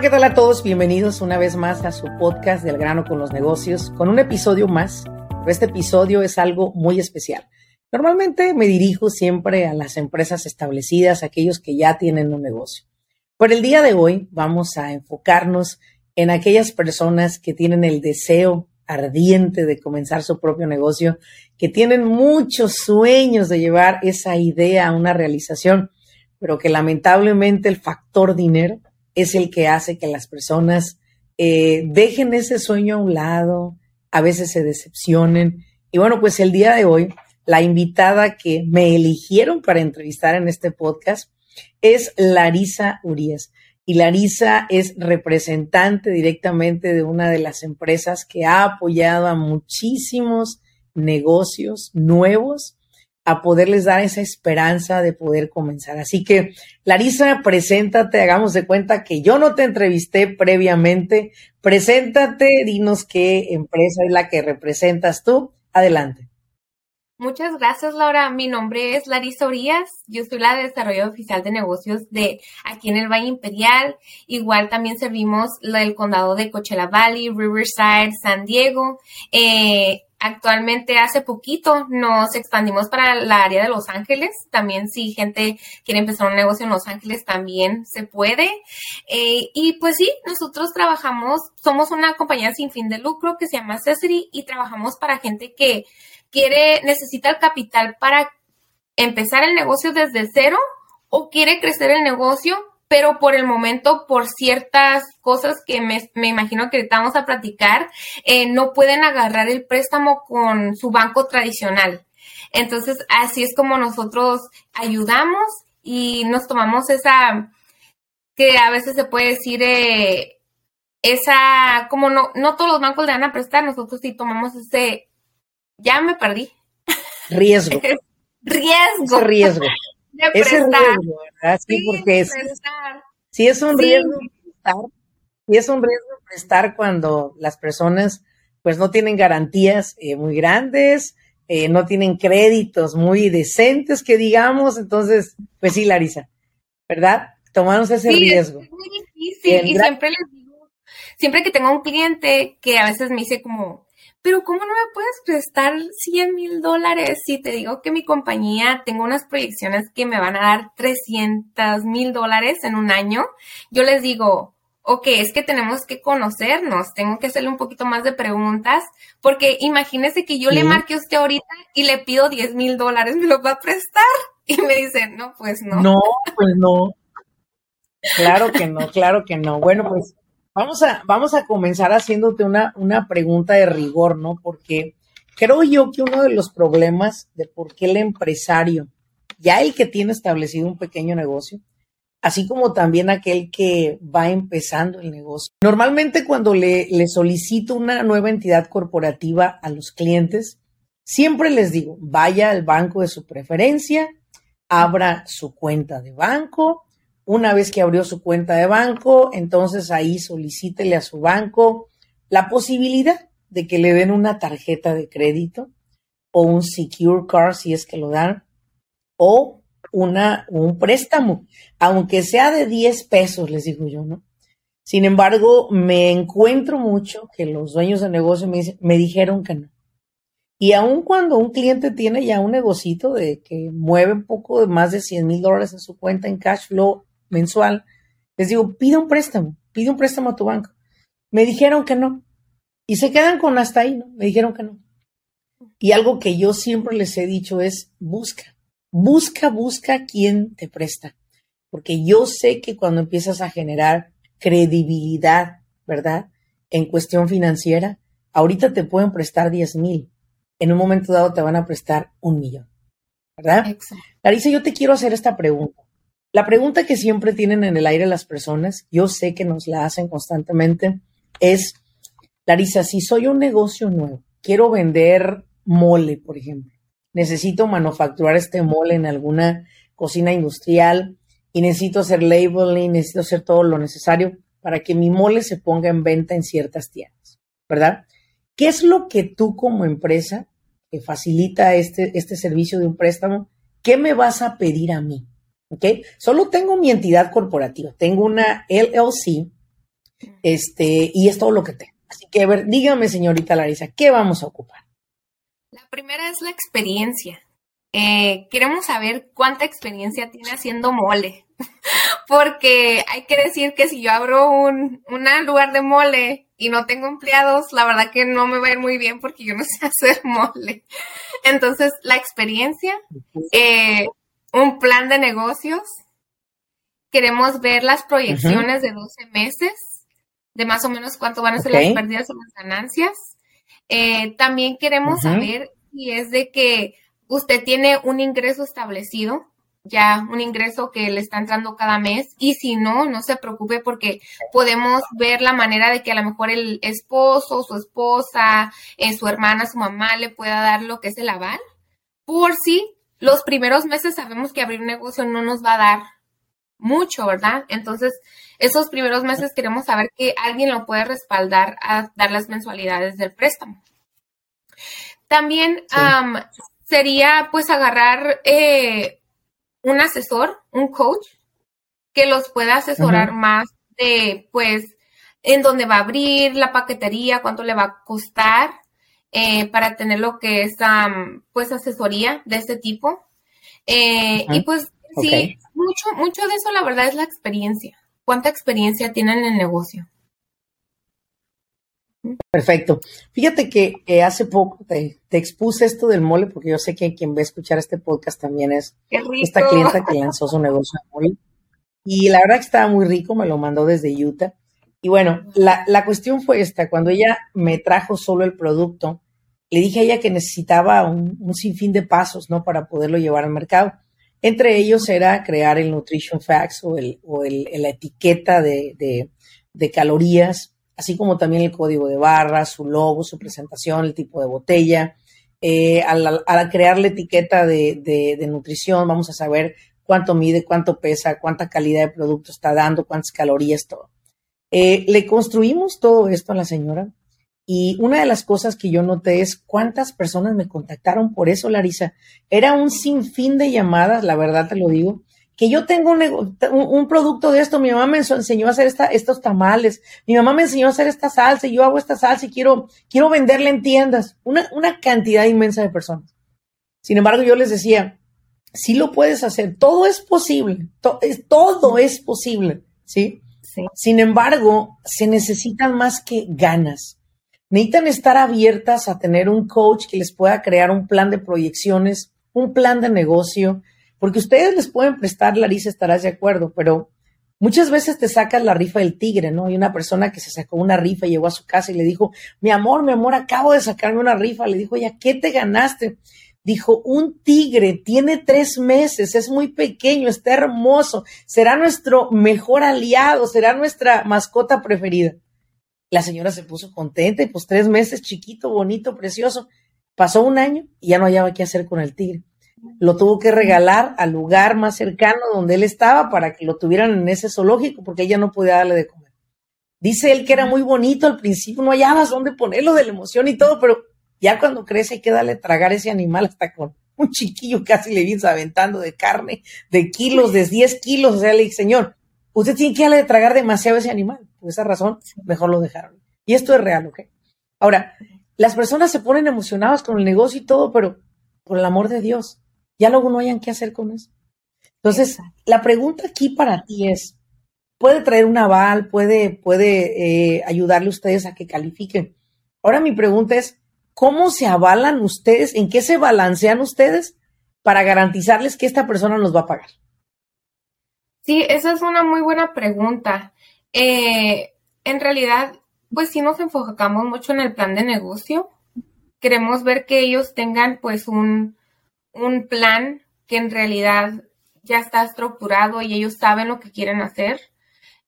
¿Qué tal a todos? Bienvenidos una vez más a su podcast del grano con los negocios, con un episodio más. este episodio es algo muy especial. Normalmente me dirijo siempre a las empresas establecidas, aquellos que ya tienen un negocio. Por el día de hoy vamos a enfocarnos en aquellas personas que tienen el deseo ardiente de comenzar su propio negocio, que tienen muchos sueños de llevar esa idea a una realización, pero que lamentablemente el factor dinero es el que hace que las personas eh, dejen ese sueño a un lado, a veces se decepcionen. Y bueno, pues el día de hoy la invitada que me eligieron para entrevistar en este podcast es Larisa Urias. Y Larisa es representante directamente de una de las empresas que ha apoyado a muchísimos negocios nuevos a poderles dar esa esperanza de poder comenzar. Así que, Larisa, preséntate, hagamos de cuenta que yo no te entrevisté previamente. Preséntate, dinos qué empresa es la que representas tú. Adelante. Muchas gracias, Laura. Mi nombre es Larisa Orías. Yo soy la de desarrollo oficial de negocios de aquí en el Valle Imperial. Igual también servimos el condado de Coachella Valley, Riverside, San Diego. Eh, actualmente hace poquito nos expandimos para la área de Los Ángeles. También si gente quiere empezar un negocio en Los Ángeles también se puede. Eh, y pues sí, nosotros trabajamos, somos una compañía sin fin de lucro que se llama Cesary y trabajamos para gente que quiere, necesita el capital para empezar el negocio desde cero o quiere crecer el negocio, pero por el momento, por ciertas cosas que me, imagino que vamos a platicar, eh, no pueden agarrar el préstamo con su banco tradicional. Entonces, así es como nosotros ayudamos y nos tomamos esa, que a veces se puede decir, eh, esa, como no, no todos los bancos le van a prestar, nosotros sí tomamos ese, ya me perdí. Riesgo. riesgo. Ese riesgo. Ese riesgo, ¿verdad? Sí, porque es, sí es un riesgo prestar, sí es un riesgo prestar cuando las personas pues no tienen garantías eh, muy grandes, eh, no tienen créditos muy decentes, que digamos, entonces, pues sí, Larisa, ¿verdad? Tomamos ese riesgo. Es muy difícil y siempre les digo, siempre que tengo un cliente que a veces me dice como, pero ¿cómo no me puedes prestar 100 mil dólares si te digo que mi compañía tengo unas proyecciones que me van a dar 300 mil dólares en un año? Yo les digo, ok, es que tenemos que conocernos, tengo que hacerle un poquito más de preguntas, porque imagínese que yo le marque a usted ahorita y le pido 10 mil dólares, ¿me lo va a prestar? Y me dice, no, pues no. No, pues no. Claro que no, claro que no. Bueno, pues Vamos a, vamos a comenzar haciéndote una, una pregunta de rigor, ¿no? Porque creo yo que uno de los problemas de por qué el empresario, ya el que tiene establecido un pequeño negocio, así como también aquel que va empezando el negocio. Normalmente cuando le, le solicito una nueva entidad corporativa a los clientes, siempre les digo, vaya al banco de su preferencia, abra su cuenta de banco, una vez que abrió su cuenta de banco, entonces ahí solicítele a su banco la posibilidad de que le den una tarjeta de crédito o un secure card si es que lo dan o una, un préstamo, aunque sea de 10 pesos, les digo yo, ¿no? Sin embargo, me encuentro mucho que los dueños de negocio me, me dijeron que no. Y aun cuando un cliente tiene ya un negocito de que mueve un poco de más de 100 mil dólares en su cuenta en cash flow mensual, les digo, pide un préstamo, pide un préstamo a tu banco. Me dijeron que no. Y se quedan con hasta ahí, ¿no? Me dijeron que no. Y algo que yo siempre les he dicho es, busca, busca, busca quién te presta. Porque yo sé que cuando empiezas a generar credibilidad, ¿verdad? En cuestión financiera, ahorita te pueden prestar 10 mil, en un momento dado te van a prestar un millón, ¿verdad? Exacto. Larisa, yo te quiero hacer esta pregunta. La pregunta que siempre tienen en el aire las personas, yo sé que nos la hacen constantemente, es, Larisa, si soy un negocio nuevo, quiero vender mole, por ejemplo, necesito manufacturar este mole en alguna cocina industrial y necesito hacer labeling, necesito hacer todo lo necesario para que mi mole se ponga en venta en ciertas tiendas, ¿verdad? ¿Qué es lo que tú como empresa que facilita este, este servicio de un préstamo, qué me vas a pedir a mí? ¿Ok? Solo tengo mi entidad corporativa, tengo una LLC, este, y es todo lo que tengo. Así que, a ver, dígame, señorita Larisa, ¿qué vamos a ocupar? La primera es la experiencia. Eh, queremos saber cuánta experiencia tiene haciendo mole. Porque hay que decir que si yo abro un, lugar de mole y no tengo empleados, la verdad que no me va a ir muy bien porque yo no sé hacer mole. Entonces, la experiencia, eh, un plan de negocios. Queremos ver las proyecciones de 12 meses, de más o menos cuánto van a ser las pérdidas o las ganancias. Eh, también queremos saber si es de que usted tiene un ingreso establecido, ya un ingreso que le está entrando cada mes y si no, no se preocupe porque podemos ver la manera de que a lo mejor el esposo, su esposa, eh, su hermana, su mamá le pueda dar lo que es el aval. Por si los primeros meses sabemos que abrir un negocio no nos va a dar mucho, ¿verdad? Entonces, esos primeros meses queremos saber que alguien lo puede respaldar a dar las mensualidades del préstamo. También sería pues agarrar eh, un asesor, un coach, que los pueda asesorar más de pues en dónde va a abrir la paquetería, cuánto le va a costar, eh, para tener lo que es pues asesoría de este tipo. Eh, y pues sí, mucho, mucho de eso la verdad es la experiencia. ¿Cuánta experiencia tienen en el negocio? Perfecto. Fíjate que hace poco te, expuse esto del mole, porque yo sé que quien va a escuchar este podcast también es esta clienta que lanzó su negocio de mole. Y la verdad que estaba muy rico, me lo mandó desde Utah. Y bueno, la, la cuestión fue esta, cuando ella me trajo solo el producto, le dije a ella que necesitaba un, sinfín de pasos, ¿no? Para poderlo llevar al mercado. Entre ellos era crear el Nutrition Facts o, el, o el, la etiqueta de, de, calorías, así como también el código de barras, su logo, su presentación, el tipo de botella. Eh, al, crear la etiqueta de, de, nutrición, vamos a saber cuánto mide, cuánto pesa, cuánta calidad de producto está dando, cuántas calorías, todo. Eh, le construimos todo esto a la señora y una de las cosas que yo noté es cuántas personas me contactaron por eso, Larisa. Era un sinfín de llamadas, la verdad te lo digo, que yo tengo un, producto de esto, mi mamá me enseñó a hacer estos tamales, mi mamá me enseñó a hacer esta salsa, y yo hago esta salsa y quiero, venderla en tiendas. Una, una cantidad inmensa de personas. Sin embargo, yo les decía, sí lo puedes hacer, todo es posible, todo es posible, ¿sí? Sin embargo, se necesitan más que ganas necesitan estar abiertas a tener un coach que les pueda crear un plan de proyecciones, un plan de negocio, porque ustedes les pueden prestar, Larisa, estarás de acuerdo, pero muchas veces te sacas la rifa del tigre, ¿no? Hay una persona que se sacó una rifa, llegó a su casa y le dijo, mi amor, mi amor, acabo de sacarme una rifa. Le dijo, ya, ¿qué te ganaste? Dijo, un tigre tiene tres meses, es muy pequeño, está hermoso, será nuestro mejor aliado, será nuestra mascota preferida. La señora se puso contenta y pues tres meses, chiquito, bonito, precioso. Pasó un año y ya no hallaba qué hacer con el tigre. Lo tuvo que regalar al lugar más cercano donde él estaba para que lo tuvieran en ese zoológico porque ella no podía darle de comer. Dice él que era muy bonito al principio, no hallabas dónde ponerlo de la emoción y todo, pero ya cuando crece hay que darle tragar ese animal hasta con un chiquillo casi le vienes aventando de carne, de kilos, de 10 kilos. O sea, le dije, señor, usted tiene que darle de tragar demasiado a ese animal. Por esa razón, mejor lo dejaron. Y esto es real, ¿ok? Ahora, las personas se ponen emocionadas con el negocio y todo, pero por el amor de Dios, ya luego no hayan qué hacer con eso. Entonces, la pregunta aquí para ti es, puede traer un aval, puede, puede eh, ayudarle a ustedes a que califiquen. Ahora mi pregunta es, ¿cómo se avalan ustedes? ¿En qué se balancean ustedes para garantizarles que esta persona nos va a pagar? Sí, esa es una muy buena pregunta. Eh, en realidad, pues sí nos enfocamos mucho en el plan de negocio. queremos ver que ellos tengan pues un, un plan que en realidad ya está estructurado y ellos saben lo que quieren hacer,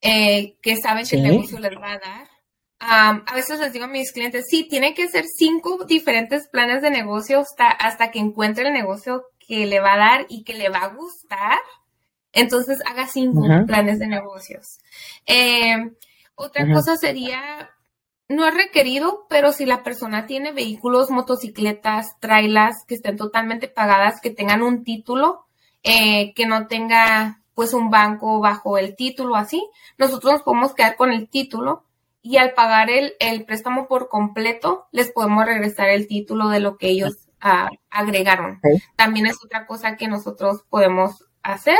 eh, que saben que el negocio les va a dar. A veces les digo a mis clientes, sí, tiene que ser cinco diferentes planes de negocio hasta, hasta que encuentre el negocio que le va a dar y que le va a gustar. Entonces haga cinco planes de negocios. Eh, otra cosa sería, no es requerido, pero si la persona tiene vehículos, motocicletas, trailers que estén totalmente pagadas, que tengan un título, eh, que no tenga pues un banco bajo el título así, nosotros nos podemos quedar con el título y al pagar el, el préstamo por completo, les podemos regresar el título de lo que ellos ah, agregaron. También es otra cosa que nosotros podemos hacer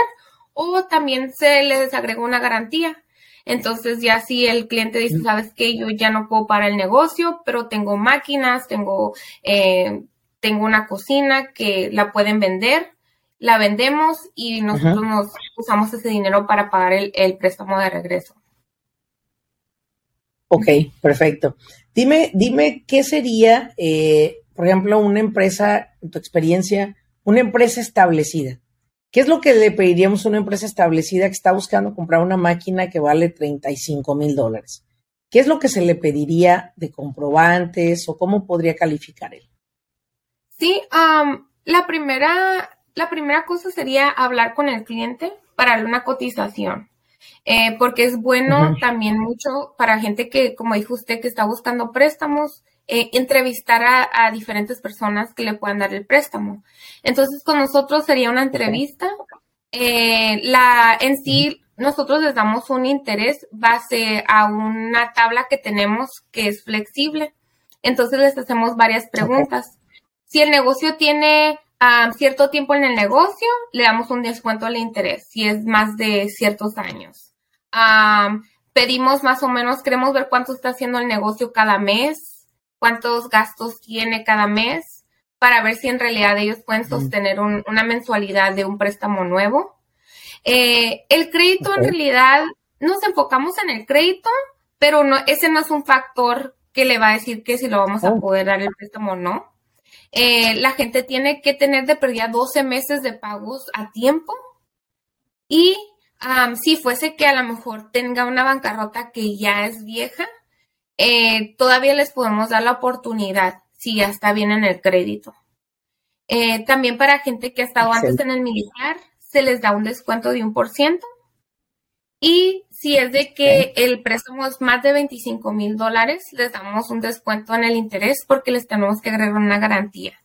o también se les agrega una garantía. Entonces ya si el cliente dice, sabes que yo ya no puedo parar el negocio, pero tengo máquinas, tengo, eh, tengo una cocina que la pueden vender, la vendemos y nosotros nos usamos ese dinero para pagar el, préstamo de regreso. Ok, perfecto. Dime, dime qué sería, eh, por ejemplo, una empresa, en tu experiencia, una empresa establecida. ¿Qué es lo que le pediríamos a una empresa establecida que está buscando comprar una máquina que vale 35 mil dólares? ¿Qué es lo que se le pediría de comprobantes o cómo podría calificar él? Sí, la, primera, la primera cosa sería hablar con el cliente para una cotización. Eh, porque es bueno también mucho para gente que, como dijo usted, que está buscando préstamos, eh, entrevistar a, diferentes personas que le puedan dar el préstamo. Entonces, con nosotros sería una entrevista. Eh, la, en sí, nosotros les damos un interés base a una tabla que tenemos que es flexible. Entonces, les hacemos varias preguntas. Si el negocio tiene cierto tiempo en el negocio, le damos un descuento al interés, si es más de ciertos años. Pedimos más o menos, queremos ver cuánto está haciendo el negocio cada mes, cuántos gastos tiene cada mes para ver si en realidad ellos pueden sostener una mensualidad de un préstamo nuevo. Eh, el crédito en realidad nos enfocamos en el crédito, pero no, ese no es un factor que le va a decir que si lo vamos a oh. poder dar el préstamo o no. Eh, la gente tiene que tener de pérdida 12 meses de pagos a tiempo y si fuese que a lo mejor tenga una bancarrota que ya es vieja, eh, todavía les podemos dar la oportunidad si ya está bien en el crédito. Eh, también para gente que ha estado antes en el militar, se les da un descuento de un por ciento. Y si es de que el préstamo es más de 25 mil dólares, les damos un descuento en el interés porque les tenemos que agregar una garantía.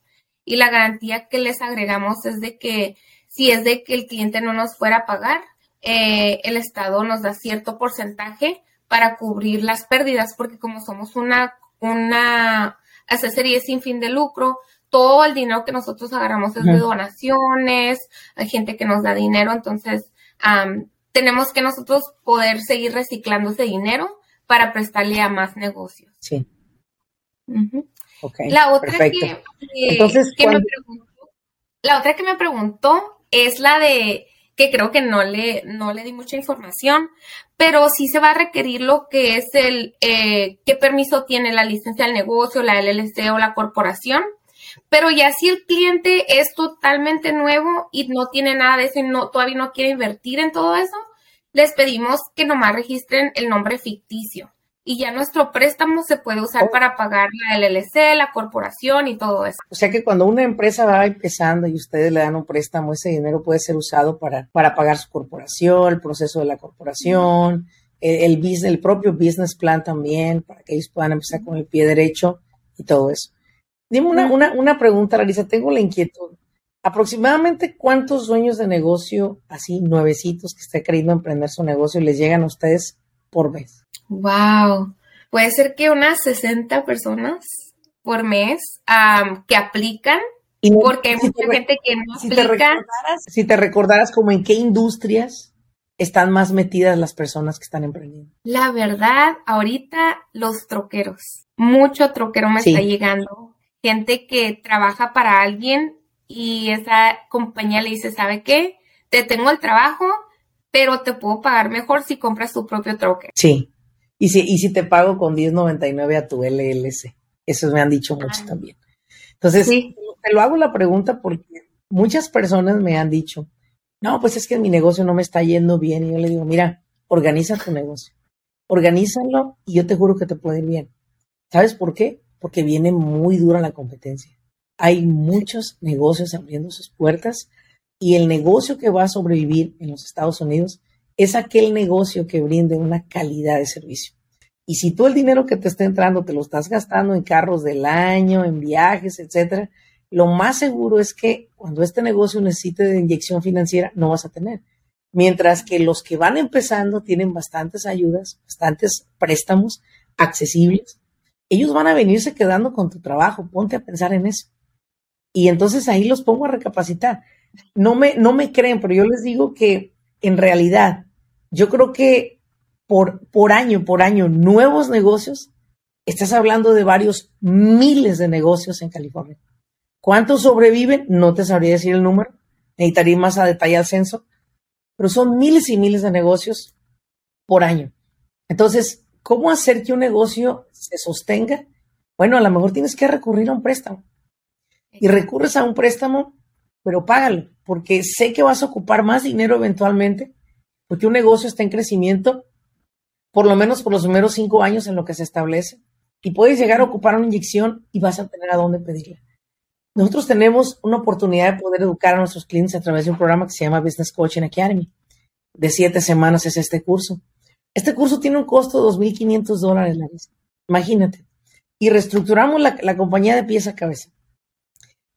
Y la garantía que les agregamos es de que si es de que el cliente no nos fuera a pagar, eh, el Estado nos da cierto porcentaje para cubrir las pérdidas, porque como somos una, una asesoría sin fin de lucro, todo el dinero que nosotros agarramos es de donaciones, hay gente que nos da dinero, entonces tenemos que nosotros poder seguir reciclando ese dinero para prestarle a más negocios. Sí. la otra que, entonces, me preguntó, la otra que me preguntó es la de que creo que no le, no le di mucha información, pero sí se va a requerir lo que es el, eh, qué permiso tiene la licencia del negocio, la LLC o la corporación. Pero ya si el cliente es totalmente nuevo y no tiene nada de eso y no, todavía no quiere invertir en todo eso, les pedimos que nomás registren el nombre ficticio y ya nuestro préstamo se puede usar oh. para pagar la LLC, la corporación y todo eso. O sea que cuando una empresa va empezando y ustedes le dan un préstamo, ese dinero puede ser usado para, para pagar su corporación, el proceso de la corporación, el, el, propio business plan también, para que ellos puedan empezar con el pie derecho y todo eso. Dime una, una, una pregunta, Larisa, tengo la inquietud. ¿Aproximadamente cuántos dueños de negocio, así nuevecitos, que estén queriendo emprender su negocio, les llegan a ustedes por mes? Wow. Puede ser que unas 60 personas por mes que aplican, porque hay mucha gente que no si aplica. Te si te recordaras como en qué industrias están más metidas las personas que están emprendiendo. La verdad, ahorita los troqueros. Mucho troquero me está llegando. Gente que trabaja para alguien y esa compañía le dice, ¿sabe qué? Te tengo el trabajo, pero te puedo pagar mejor si compras tu propio troque. Sí. Y si, y si te pago con 10.99 a tu LLC. Eso me han dicho mucho también. Entonces, te lo hago la pregunta porque muchas personas me han dicho, no, pues es que mi negocio no me está yendo bien. Y yo le digo, mira, organiza tu negocio, organízalo y yo te juro que te puede ir bien. ¿Sabes por qué? Porque viene muy dura la competencia. Hay muchos negocios abriendo sus puertas y el negocio que va a sobrevivir en los Estados Unidos es aquel negocio que brinde una calidad de servicio. Y si tú el dinero que te está entrando te lo estás gastando en carros del año, en viajes, etcétera, lo más seguro es que cuando este negocio necesite de inyección financiera, no vas a tener. Mientras que los que van empezando tienen bastantes ayudas, bastantes préstamos accesibles, ellos van a venirse quedando con tu trabajo. Ponte a pensar en eso. Y entonces ahí los pongo a recapacitar. No me, no me creen, pero yo les digo que en realidad, yo creo que por, por año, por año, nuevos negocios, estás hablando de varios miles de negocios en California. ¿Cuántos sobreviven? No te sabría decir el número. Necesitaría más a detalle el censo. Pero son miles y miles de negocios por año. Entonces, ¿cómo hacer que un negocio se sostenga? Bueno, a lo mejor tienes que recurrir a un préstamo. Y recurres a un préstamo, pero págalo, porque sé que vas a ocupar más dinero eventualmente, porque un negocio está en crecimiento, por lo menos por los primeros cinco años en lo que se establece, y puedes llegar a ocupar una inyección y vas a tener a dónde pedirla. Nosotros tenemos una oportunidad de poder educar a nuestros clientes a través de un programa que se llama Business Coaching Academy. De siete semanas es este curso. Este curso tiene un costo de 2.500 dólares, la Imagínate. Y reestructuramos la, la compañía de pieza a cabeza.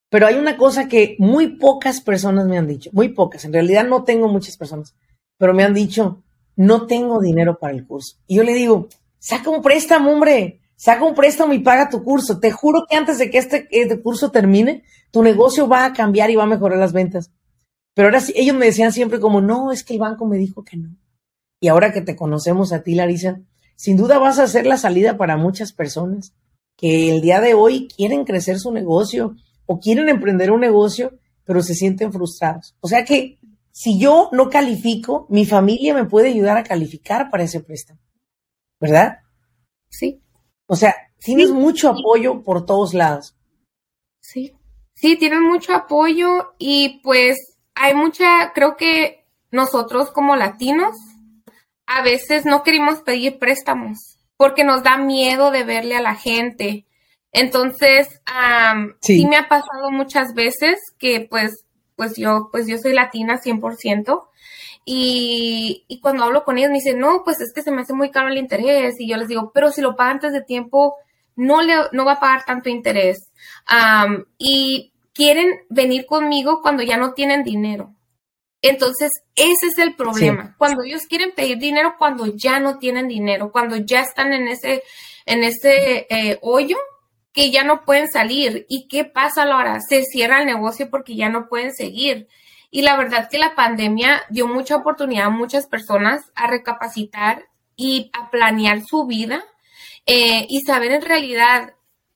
Pero hay una cosa que muy pocas personas me han dicho, muy pocas, en realidad no tengo muchas personas, pero me han dicho, no tengo dinero para el curso. Y yo le digo, saca un préstamo, hombre, saca un préstamo y paga tu curso. Te juro que antes de que este, este, curso termine, tu negocio va a cambiar y va a mejorar las ventas. Pero ahora sí, ellos me decían siempre como, no, es que el banco me dijo que no. Y ahora que te conocemos a ti, Larisa, sin duda vas a ser la salida para muchas personas que el día de hoy quieren crecer su negocio o quieren emprender un negocio, pero se sienten frustrados. O sea que si yo no califico, mi familia me puede ayudar a calificar para ese préstamo. ¿Verdad? Sí. O sea, tienes mucho apoyo por todos lados. Sí, sí, tienen mucho apoyo y pues hay mucha, creo que nosotros como latinos a veces no queremos pedir préstamos porque nos da miedo de verle a la gente. Entonces, sí. me ha pasado muchas veces que pues, pues yo, pues yo soy latina 100%. Y, y, cuando hablo con ellos me dicen, no, pues es que se me hace muy caro el interés. Y yo les digo, pero si lo paga antes de tiempo, no, le, no va a pagar tanto interés. y quieren venir conmigo cuando ya no tienen dinero. Entonces, ese es el problema. Cuando ellos quieren pedir dinero, cuando ya no tienen dinero, cuando ya están en ese, en ese eh, hoyo que ya no pueden salir. ¿Y qué pasa ahora? Se cierra el negocio porque ya no pueden seguir. Y la verdad que la pandemia dio mucha oportunidad a muchas personas a recapacitar y a planear su vida eh, y saber en realidad,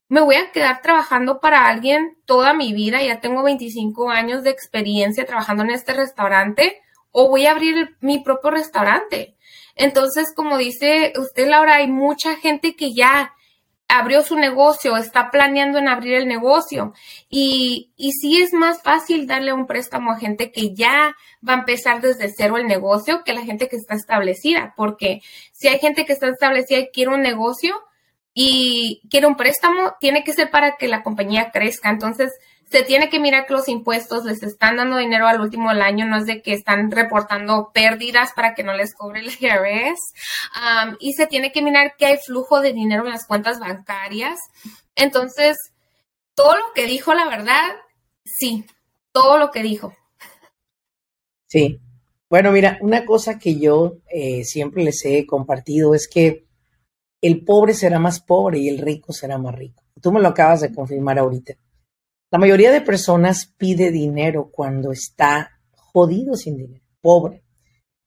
me voy a quedar trabajando para alguien toda mi vida, ya tengo 25 años de experiencia trabajando en este restaurante, o voy a abrir mi propio restaurante. Entonces, como dice usted, Laura, hay mucha gente que ya abrió su negocio, está planeando en abrir el negocio. Y, y sí es más fácil darle un préstamo a gente que ya va a empezar desde cero el negocio que la gente que está establecida, porque si hay gente que está establecida y quiere un negocio y quiere un préstamo, tiene que ser para que la compañía crezca. Entonces, se tiene que mirar que los impuestos les están dando dinero al último del año, no es de que están reportando pérdidas para que no les cobre el IRS. y se tiene que mirar que hay flujo de dinero en las cuentas bancarias. Entonces, todo lo que dijo, la verdad, sí, todo lo que dijo. Sí. Bueno, mira, una cosa que yo eh, siempre les he compartido es que el pobre será más pobre y el rico será más rico. Tú me lo acabas de confirmar ahorita. La mayoría de personas pide dinero cuando está jodido sin dinero, pobre,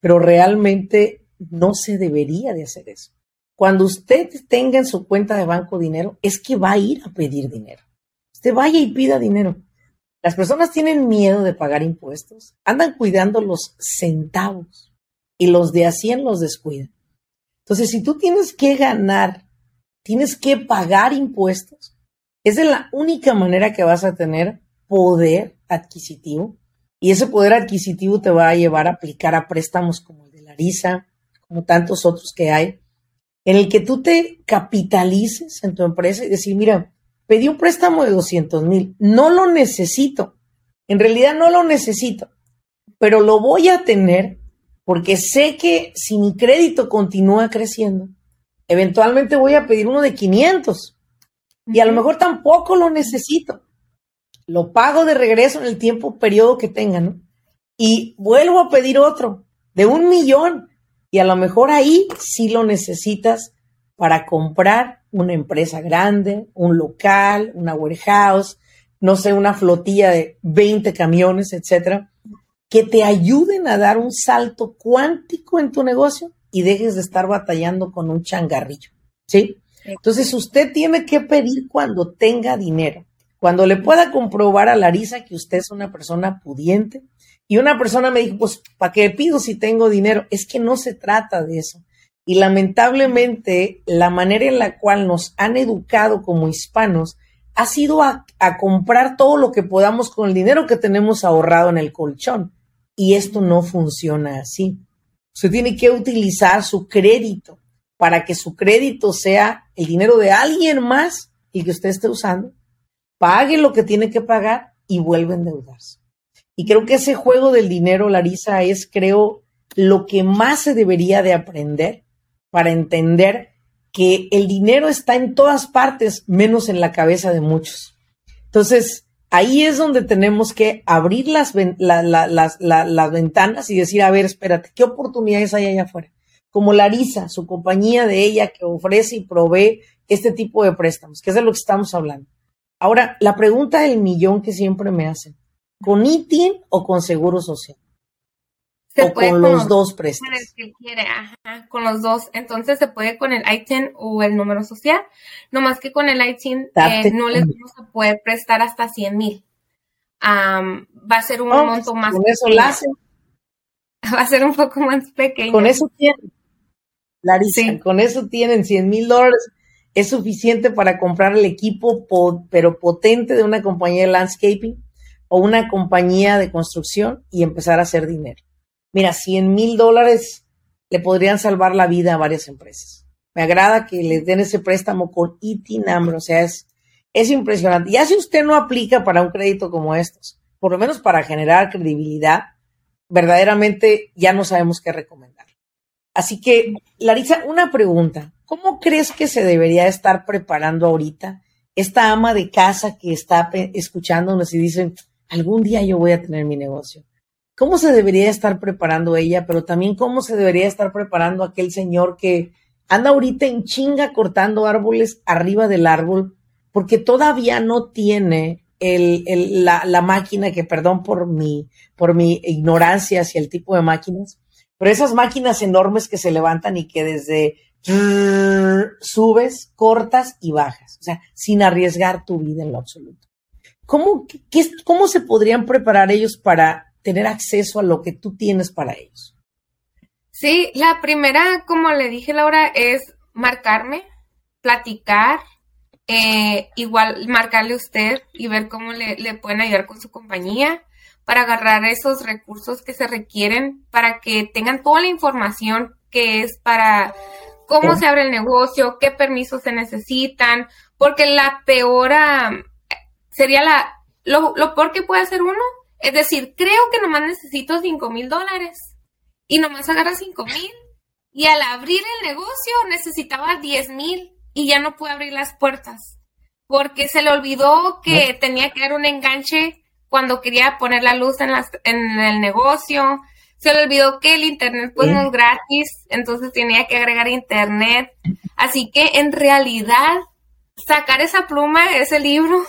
pero realmente no se debería de hacer eso. Cuando usted tenga en su cuenta de banco dinero, es que va a ir a pedir dinero. Usted vaya y pida dinero. Las personas tienen miedo de pagar impuestos, andan cuidando los centavos y los de a 100 los descuidan. Entonces, si tú tienes que ganar, tienes que pagar impuestos, es de la única manera que vas a tener poder adquisitivo. Y ese poder adquisitivo te va a llevar a aplicar a préstamos como el de Larisa, como tantos otros que hay, en el que tú te capitalices en tu empresa y decir, mira, pedí un préstamo de 200 mil, no lo necesito, en realidad no lo necesito, pero lo voy a tener porque sé que si mi crédito continúa creciendo, eventualmente voy a pedir uno de 500 y a lo mejor tampoco lo necesito. Lo pago de regreso en el tiempo periodo que tenga, ¿no? Y vuelvo a pedir otro de un millón y a lo mejor ahí sí lo necesitas para comprar una empresa grande, un local, una warehouse, no sé, una flotilla de 20 camiones, etcétera, que te ayuden a dar un salto cuántico en tu negocio y dejes de estar batallando con un changarrillo, ¿sí? Entonces usted tiene que pedir cuando tenga dinero, cuando le pueda comprobar a Larisa que usted es una persona pudiente. Y una persona me dijo, pues, ¿para qué pido si tengo dinero? Es que no se trata de eso. Y lamentablemente la manera en la cual nos han educado como hispanos ha sido a, a comprar todo lo que podamos con el dinero que tenemos ahorrado en el colchón. Y esto no funciona así. Usted tiene que utilizar su crédito para que su crédito sea el dinero de alguien más y que usted esté usando. Pague lo que tiene que pagar y vuelve a endeudarse. Y creo que ese juego del dinero, Larisa, es, creo, lo que más se debería de aprender para entender que el dinero está en todas partes, menos en la cabeza de muchos. Entonces, ahí es donde tenemos que abrir las, las, ventanas y decir, a ver, espérate, ¿qué oportunidades hay allá afuera? Como Larisa, su compañía de ella que ofrece y provee este tipo de préstamos, que es de lo que estamos hablando. Ahora, la pregunta del millón que siempre me hacen, ¿con ITIN o con Seguro Social? O con, los dos préstamos. Con los dos. Entonces se puede con el ITIN o el número social. No más que con el ITIN eh, no les vamos a poder prestar hasta 100 mil. va a ser un monto más. Con eso la hacen. Va a ser un poco más pequeño. Con eso tienen. Larissa, con eso tienen 100 mil dólares. Es suficiente para comprar el equipo, pero potente de una compañía de landscaping o una compañía de construcción y empezar a hacer dinero. Mira, 100 mil dólares le podrían salvar la vida a varias empresas. Me agrada que les den ese préstamo con ITINAMBRE, o sea, es, es impresionante. Ya si usted no aplica para un crédito como estos, por lo menos para generar credibilidad, verdaderamente ya no sabemos qué recomendar. Así que, Larisa, una pregunta. ¿Cómo crees que se debería estar preparando ahorita esta ama de casa que está escuchándonos y dice, algún día yo voy a tener mi negocio? Cómo se debería estar preparando ella, pero también cómo se debería estar preparando aquel señor que anda ahorita en chinga cortando árboles arriba del árbol, porque todavía no tiene el, la, máquina, que perdón por mi, por mi ignorancia hacia el tipo de máquinas, pero esas máquinas enormes que se levantan y que desde subes, cortas y bajas, o sea, sin arriesgar tu vida en lo absoluto. ¿Cómo, qué, ¿Cómo se podrían preparar ellos para tener acceso a lo que tú tienes para ellos? Sí, la primera, como le dije Laura, es marcarme, platicar, eh, igual marcarle a usted y ver cómo le, pueden ayudar con su compañía para agarrar esos recursos que se requieren para que tengan toda la información que es para cómo se abre el negocio, qué permisos se necesitan, porque la peor sería la, lo, lo peor que puede hacer uno es decir, creo que nomás necesito 5 mil dólares y nomás agarra 5 mil. Y al abrir el negocio necesitaba 10 mil y ya no pude abrir las puertas porque se le olvidó que tenía que dar un enganche cuando quería poner la luz en, las, en el negocio. Se le olvidó que el internet pues no es gratis, entonces tenía que agregar internet. Así que en realidad sacar esa pluma, ese libro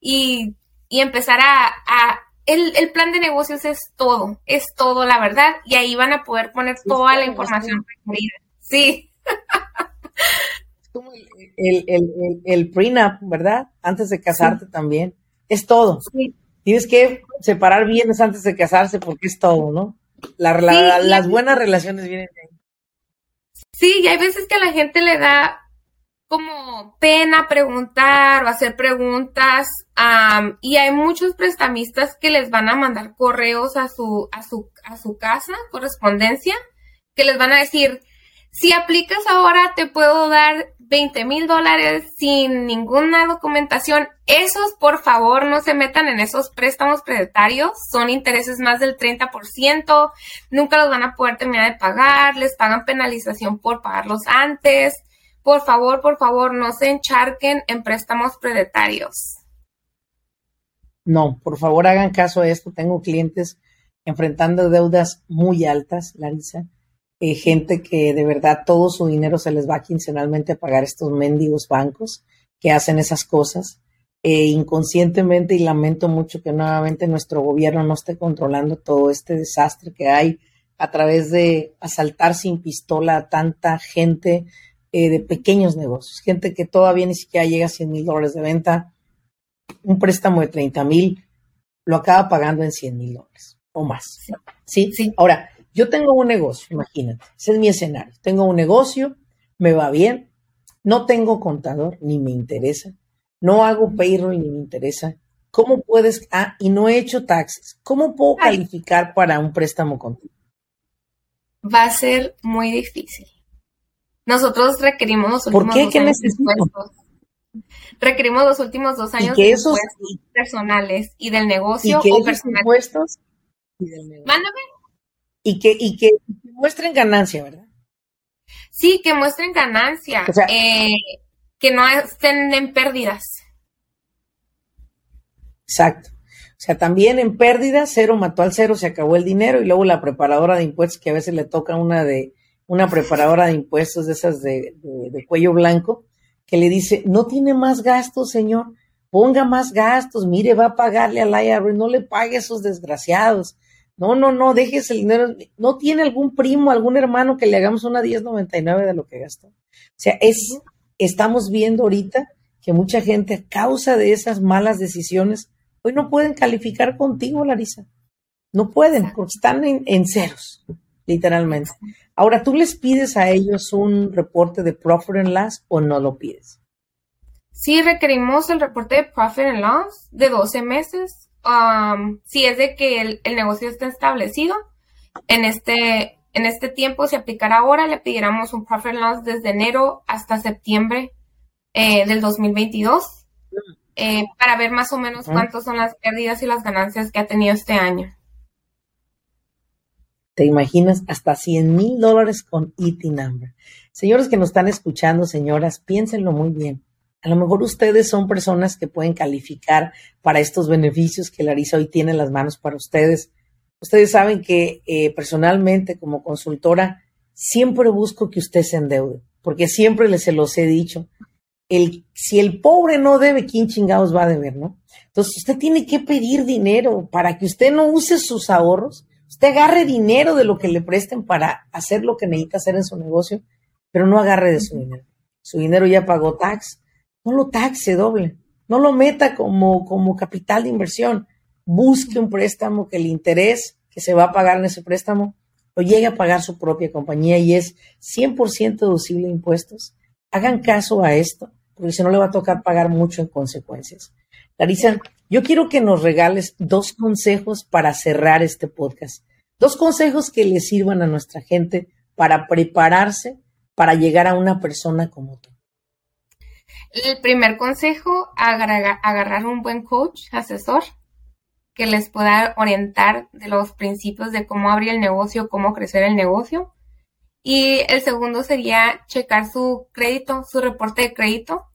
y, y empezar a, el, plan de negocios es todo, es todo, la verdad, y ahí van a poder poner toda la información requerida. Sí. Es como el, el, el, prenup, ¿verdad? Antes de casarte también. Es todo. Sí. Tienes que separar bienes antes de casarse porque es todo, ¿no? las buenas relaciones vienen de ahí. Sí, y hay veces que a la gente le da como pena preguntar o hacer preguntas y hay muchos prestamistas que les van a mandar correos a su, a su, a su casa, correspondencia, que les van a decir, si aplicas ahora te puedo dar 20 mil dólares sin ninguna documentación. Esos, por favor, no se metan en esos préstamos predetarios. Son intereses más del 30%. Nunca los van a poder terminar de pagar. Les pagan penalización por pagarlos antes. Por favor, por favor, no se encharquen en préstamos predetarios. No, por favor hagan caso a esto. Tengo clientes enfrentando deudas muy altas, Larisa. Eh, gente que de verdad todo su dinero se les va quincenalmente a pagar estos mendigos bancos que hacen esas cosas. Eh, inconscientemente, y lamento mucho que nuevamente nuestro gobierno no esté controlando todo este desastre que hay a través de asaltar sin pistola a tanta gente eh, de pequeños negocios, gente que todavía ni siquiera llega a 100 mil dólares de venta, un préstamo de 30 mil, lo acaba pagando en 100 mil dólares o más. ¿Sí? ¿Sí? Ahora, yo tengo un negocio, imagínate, ese es mi escenario. Tengo un negocio, me va bien, no tengo contador, ni me interesa, no hago payroll, ni me interesa. ¿Cómo puedes? Ah, y no he hecho taxes. ¿Cómo puedo calificar para un préstamo contigo? Va a ser muy difícil. Nosotros requerimos los últimos ¿Por qué? dos años Requerimos los últimos dos años de impuestos personales y del negocio ¿Y o impuestos? Mándame. Y que, y que, muestren ganancia, ¿verdad? Sí, que muestren ganancia. Eh, que no estén en pérdidas. Exacto. O sea, también en pérdidas, cero mató al cero, se acabó el dinero y luego la preparadora de impuestos, que a veces le toca una de una preparadora de impuestos de esas de, cuello blanco, que le dice, no tiene más gastos, señor, ponga más gastos, mire, va a pagarle al IRS, no le pague a esos desgraciados. No, no, no, déjese el dinero. ¿No tiene algún primo, algún hermano que le hagamos una 1099 de lo que gastó? O sea, es, estamos viendo ahorita que mucha gente a causa de esas malas decisiones, hoy no pueden calificar contigo, Larisa. No pueden, porque están en ceros literalmente. Ahora, ¿tú les pides a ellos un reporte de Profit and Loss o no lo pides? Sí, requerimos el reporte de Profit and Loss de 12 meses. Um, si es de que el, negocio está establecido, en este, en este tiempo, si aplicara ahora, le pidiéramos un Profit and Loss desde enero hasta septiembre eh, del 2022 eh, para ver más o menos cuántas son las pérdidas y las ganancias que ha tenido este año. ¿Te imaginas? Hasta 100 mil dólares con IT number. Señores que nos están escuchando, señoras, piénsenlo muy bien. A lo mejor ustedes son personas que pueden calificar para estos beneficios que Larisa hoy tiene en las manos para ustedes. Ustedes saben que eh, personalmente como consultora siempre busco que usted se endeude, porque siempre les se los he dicho. El, si el pobre no debe, ¿quién chingados va a deber, no? Entonces usted tiene que pedir dinero para que usted no use sus ahorros Usted agarre dinero de lo que le presten para hacer lo que necesita hacer en su negocio, pero no agarre de su dinero. Su dinero ya pagó tax, no lo taxe doble, no lo meta como, como capital de inversión. Busque un préstamo que el interés que se va a pagar en ese préstamo lo llegue a pagar su propia compañía y es 100% deducible de impuestos. Hagan caso a esto, porque si no le va a tocar pagar mucho en consecuencias. Larisa, yo quiero que nos regales dos consejos para cerrar este podcast. Dos consejos que le sirvan a nuestra gente para prepararse para llegar a una persona como tú. El primer consejo, agarrar un buen coach, asesor, que les pueda orientar de los principios de cómo abrir el negocio, cómo crecer el negocio. Y el segundo sería checar su crédito, su reporte de crédito,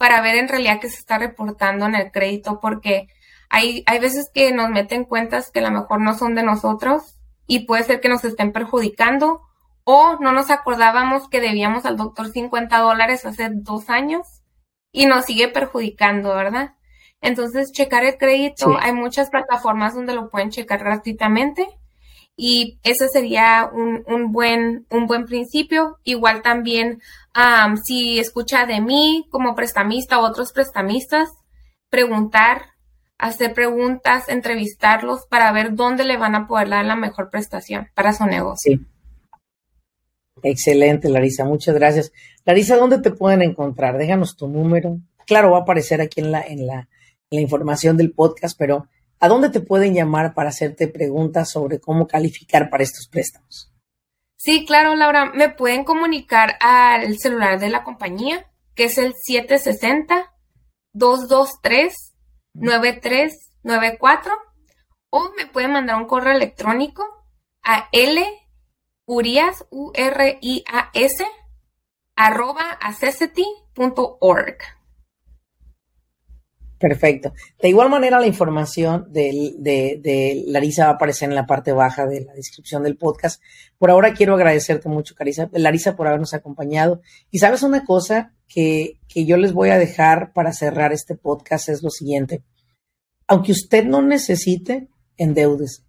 para ver en realidad qué se está reportando en el crédito, porque hay, hay veces que nos meten cuentas que a lo mejor no son de nosotros y puede ser que nos estén perjudicando o no nos acordábamos que debíamos al doctor 50 dólares hace dos años y nos sigue perjudicando, ¿verdad? Entonces, checar el crédito, hay muchas plataformas donde lo pueden checar gratuitamente y ese sería un, un, buen, un buen principio. Igual también si escucha de mí como prestamista o otros prestamistas, preguntar, hacer preguntas, entrevistarlos para ver dónde le van a poder dar la mejor prestación para su negocio. Excelente, Larisa, muchas gracias. Larisa, ¿dónde te pueden encontrar? Déjanos tu número. Claro, va a aparecer aquí en la, en la información del podcast, pero ¿a dónde te pueden llamar para hacerte preguntas sobre cómo calificar para estos préstamos? Sí, claro, Laura, me pueden comunicar al celular de la compañía, que es el 760 223 9394 o me pueden mandar un correo electrónico a L Urias, U-R-I-A-S, arroba accessity.org. Perfecto. De igual manera, la información de, de, Larisa va a aparecer en la parte baja de la descripción del podcast. Por ahora quiero agradecerte mucho, Carisa, Larisa, por habernos acompañado. Y sabes una cosa que, que yo les voy a dejar para cerrar este podcast es lo siguiente. Aunque usted no necesite, endeudes,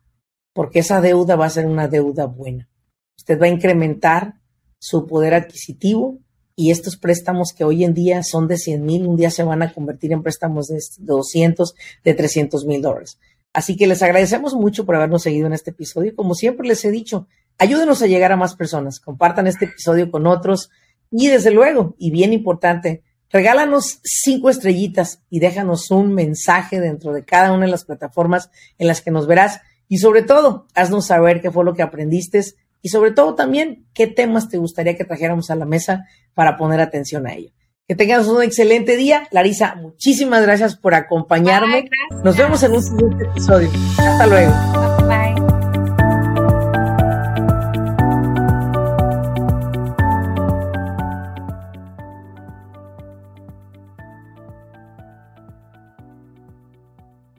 porque esa deuda va a ser una deuda buena. Usted va a incrementar su poder adquisitivo y estos préstamos que hoy en día son de 100 mil, un día se van a convertir en préstamos de 200, de 300 mil dólares. Así que les agradecemos mucho por habernos seguido en este episodio. Como siempre les he dicho, ayúdenos a llegar a más personas, compartan este episodio con otros y desde luego, y bien importante, regálanos cinco estrellitas y déjanos un mensaje dentro de cada una de las plataformas en las que nos verás y sobre todo, haznos saber qué fue lo que aprendiste y sobre todo también qué temas te gustaría que trajéramos a la mesa para poner atención a ello. Que tengas un excelente día. Larisa, muchísimas gracias por acompañarme. Nos vemos en un siguiente episodio. Hasta luego.